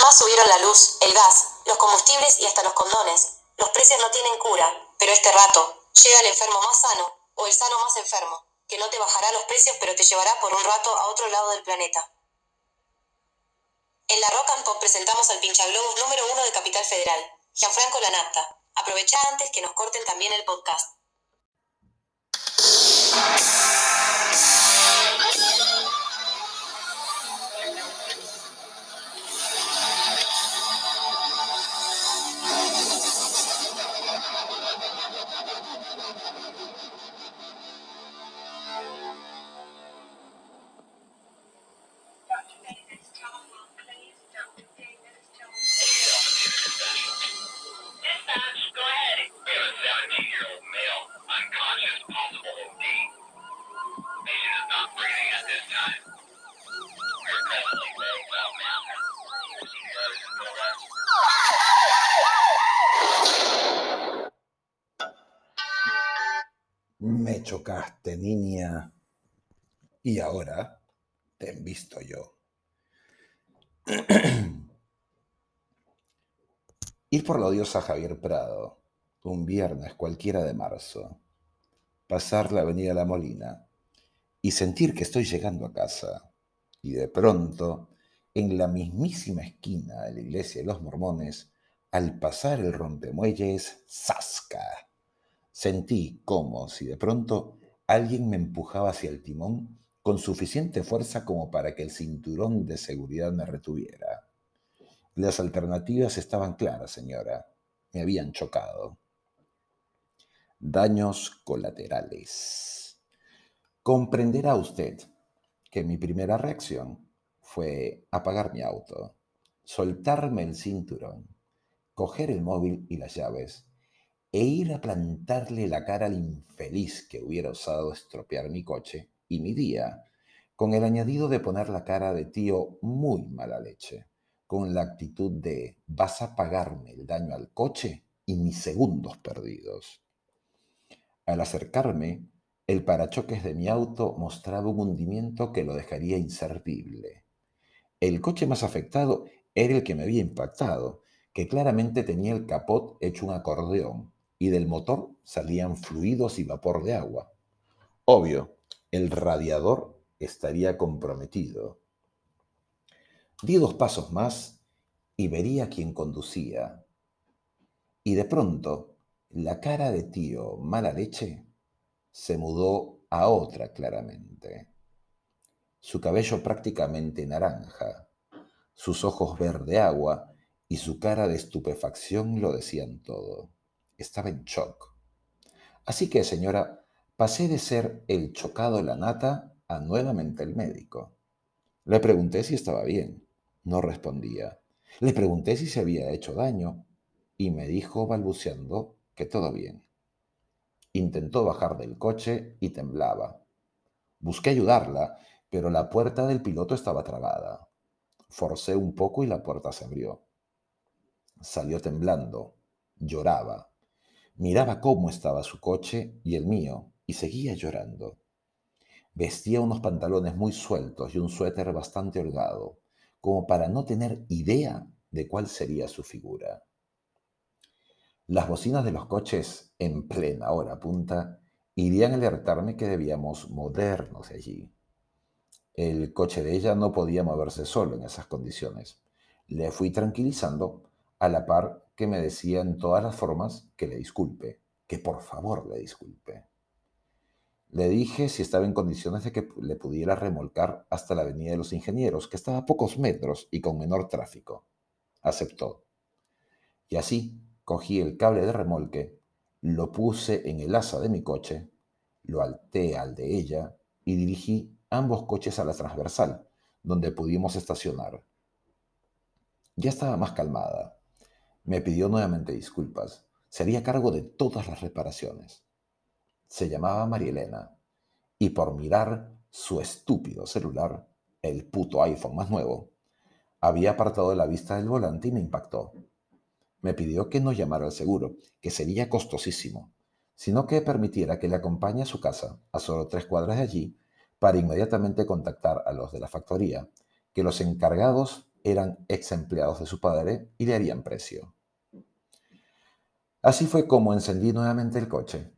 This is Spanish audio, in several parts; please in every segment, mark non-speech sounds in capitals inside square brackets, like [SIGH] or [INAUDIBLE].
más subieron la luz, el gas, los combustibles y hasta los condones. Los precios no tienen cura, pero este rato llega el enfermo más sano o el sano más enfermo, que no te bajará los precios pero te llevará por un rato a otro lado del planeta. En la Rock and Pop presentamos al pinchaglobos número uno de Capital Federal, Gianfranco Lanapta. Aprovecha antes que nos corten también el podcast. Me chocaste, niña. Y ahora te he visto yo. [CLEARS THROAT] Ir por la odiosa Javier Prado, un viernes cualquiera de marzo, pasar la avenida La Molina y sentir que estoy llegando a casa. Y de pronto, en la mismísima esquina de la iglesia de los mormones, al pasar el rompemuelles, ¡zasca! Sentí como si de pronto alguien me empujaba hacia el timón con suficiente fuerza como para que el cinturón de seguridad me retuviera. Las alternativas estaban claras, señora. Me habían chocado. Daños colaterales. Comprenderá usted que mi primera reacción fue apagar mi auto, soltarme el cinturón, coger el móvil y las llaves e ir a plantarle la cara al infeliz que hubiera osado estropear mi coche y mi día, con el añadido de poner la cara de tío muy mala leche, con la actitud de vas a pagarme el daño al coche y mis segundos perdidos. Al acercarme, el parachoques de mi auto mostraba un hundimiento que lo dejaría inservible. El coche más afectado era el que me había impactado, que claramente tenía el capot hecho un acordeón y del motor salían fluidos y vapor de agua. Obvio, el radiador estaría comprometido. Di dos pasos más y vería quién conducía. Y de pronto, la cara de tío mala leche se mudó a otra claramente. Su cabello prácticamente naranja, sus ojos verde agua y su cara de estupefacción lo decían todo. Estaba en shock. Así que, señora, pasé de ser el chocado la nata a nuevamente el médico. Le pregunté si estaba bien. No respondía. Le pregunté si se había hecho daño y me dijo balbuceando que todo bien. Intentó bajar del coche y temblaba. Busqué ayudarla, pero la puerta del piloto estaba trabada. Forcé un poco y la puerta se abrió. Salió temblando, lloraba. Miraba cómo estaba su coche y el mío, y seguía llorando. Vestía unos pantalones muy sueltos y un suéter bastante holgado, como para no tener idea de cuál sería su figura. Las bocinas de los coches, en plena hora punta, irían a alertarme que debíamos movernos allí. El coche de ella no podía moverse solo en esas condiciones. Le fui tranquilizando a la par que me decía en todas las formas que le disculpe, que por favor le disculpe. Le dije si estaba en condiciones de que le pudiera remolcar hasta la Avenida de los Ingenieros, que estaba a pocos metros y con menor tráfico. Aceptó. Y así cogí el cable de remolque, lo puse en el asa de mi coche, lo alté al de ella y dirigí ambos coches a la transversal, donde pudimos estacionar. Ya estaba más calmada me pidió nuevamente disculpas. Se haría cargo de todas las reparaciones. Se llamaba Marielena y por mirar su estúpido celular, el puto iPhone más nuevo, había apartado de la vista del volante y me impactó. Me pidió que no llamara al seguro, que sería costosísimo, sino que permitiera que le acompañe a su casa, a solo tres cuadras de allí, para inmediatamente contactar a los de la factoría, que los encargados eran ex empleados de su padre y le harían precio. Así fue como encendí nuevamente el coche,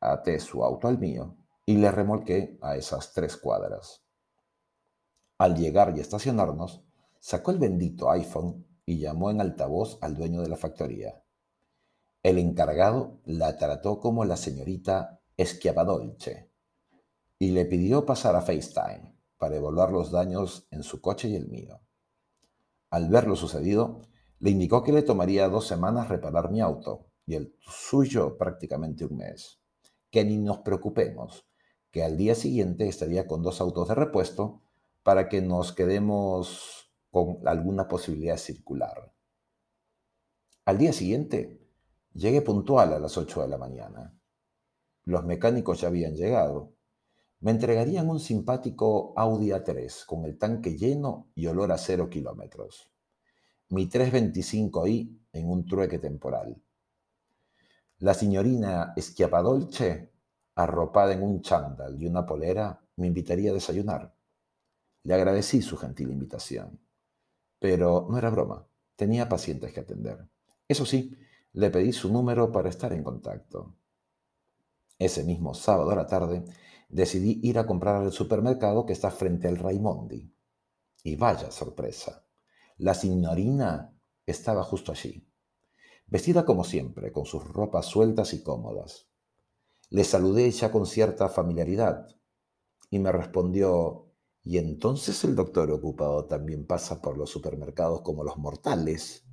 até su auto al mío y le remolqué a esas tres cuadras. Al llegar y estacionarnos, sacó el bendito iPhone y llamó en altavoz al dueño de la factoría. El encargado la trató como la señorita Schiapadolce y le pidió pasar a FaceTime para evaluar los daños en su coche y el mío. Al ver lo sucedido, le indicó que le tomaría dos semanas reparar mi auto y el suyo prácticamente un mes. Que ni nos preocupemos, que al día siguiente estaría con dos autos de repuesto para que nos quedemos con alguna posibilidad circular. Al día siguiente, llegué puntual a las 8 de la mañana. Los mecánicos ya habían llegado. Me entregarían un simpático Audi A3 con el tanque lleno y olor a cero kilómetros. Mi 325i en un trueque temporal. La signorina Schiapadolce, arropada en un chándal y una polera, me invitaría a desayunar. Le agradecí su gentil invitación. Pero no era broma, tenía pacientes que atender. Eso sí, le pedí su número para estar en contacto. Ese mismo sábado a la tarde decidí ir a comprar al supermercado que está frente al Raimondi. Y vaya sorpresa, la signorina estaba justo allí, vestida como siempre, con sus ropas sueltas y cómodas. Le saludé ya con cierta familiaridad y me respondió, ¿y entonces el doctor ocupado también pasa por los supermercados como los mortales?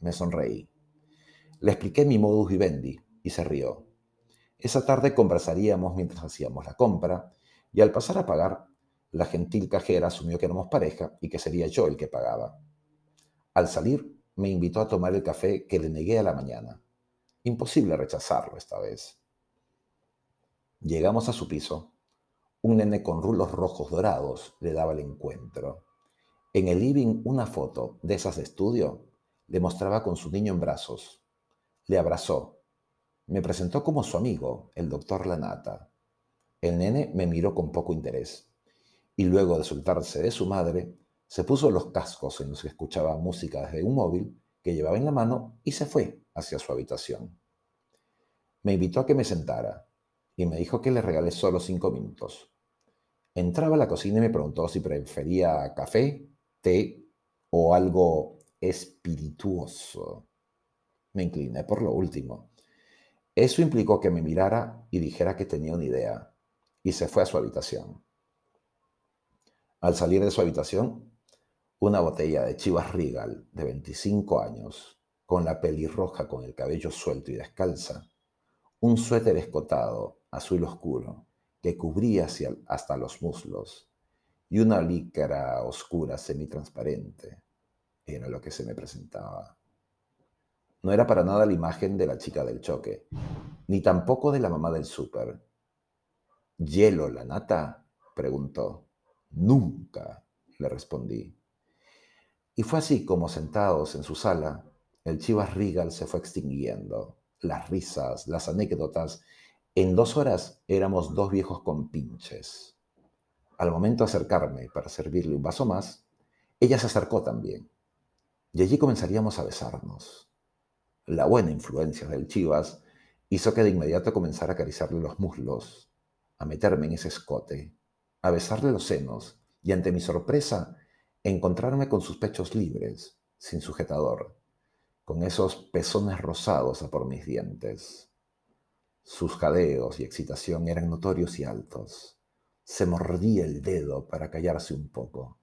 Me sonreí. Le expliqué mi modus vivendi y se rió. Esa tarde conversaríamos mientras hacíamos la compra y al pasar a pagar, la gentil cajera asumió que éramos pareja y que sería yo el que pagaba. Al salir, me invitó a tomar el café que le negué a la mañana. Imposible rechazarlo esta vez. Llegamos a su piso. Un nene con rulos rojos dorados le daba el encuentro. En el living una foto de esas de estudio le mostraba con su niño en brazos. Le abrazó. Me presentó como su amigo, el doctor Lanata. El nene me miró con poco interés. Y luego de soltarse de su madre, se puso los cascos en los que escuchaba música desde un móvil que llevaba en la mano y se fue hacia su habitación. Me invitó a que me sentara y me dijo que le regalé solo cinco minutos. Entraba a la cocina y me preguntó si prefería café, té o algo espirituoso. Me incliné por lo último. Eso implicó que me mirara y dijera que tenía una idea, y se fue a su habitación. Al salir de su habitación, una botella de Chivas Regal de 25 años, con la pelirroja con el cabello suelto y descalza, un suéter escotado azul oscuro que cubría hasta los muslos y una lícara oscura semitransparente era lo que se me presentaba. No era para nada la imagen de la chica del choque, ni tampoco de la mamá del súper. ¿Hielo la nata? preguntó. Nunca, le respondí. Y fue así como sentados en su sala, el Chivas Regal se fue extinguiendo. Las risas, las anécdotas. En dos horas éramos dos viejos con pinches. Al momento de acercarme para servirle un vaso más, ella se acercó también. Y allí comenzaríamos a besarnos la buena influencia del Chivas hizo que de inmediato comenzara a acariciarle los muslos, a meterme en ese escote, a besarle los senos y ante mi sorpresa encontrarme con sus pechos libres, sin sujetador, con esos pezones rosados a por mis dientes. Sus jadeos y excitación eran notorios y altos. Se mordía el dedo para callarse un poco.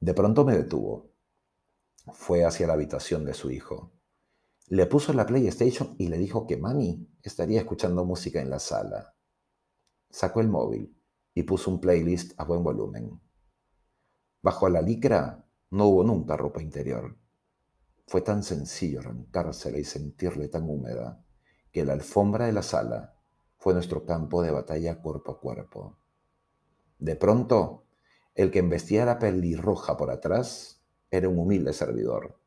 De pronto me detuvo. Fue hacia la habitación de su hijo. Le puso la PlayStation y le dijo que mami estaría escuchando música en la sala. Sacó el móvil y puso un playlist a buen volumen. Bajo la licra no hubo nunca ropa interior. Fue tan sencillo arrancársela y sentirle tan húmeda que la alfombra de la sala fue nuestro campo de batalla cuerpo a cuerpo. De pronto, el que embestía la pelirroja por atrás era un humilde servidor,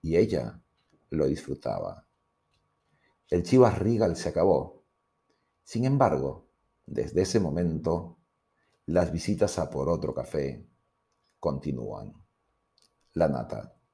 y ella lo disfrutaba. El Chivas Regal se acabó. Sin embargo, desde ese momento, las visitas a por otro café continúan. la nata.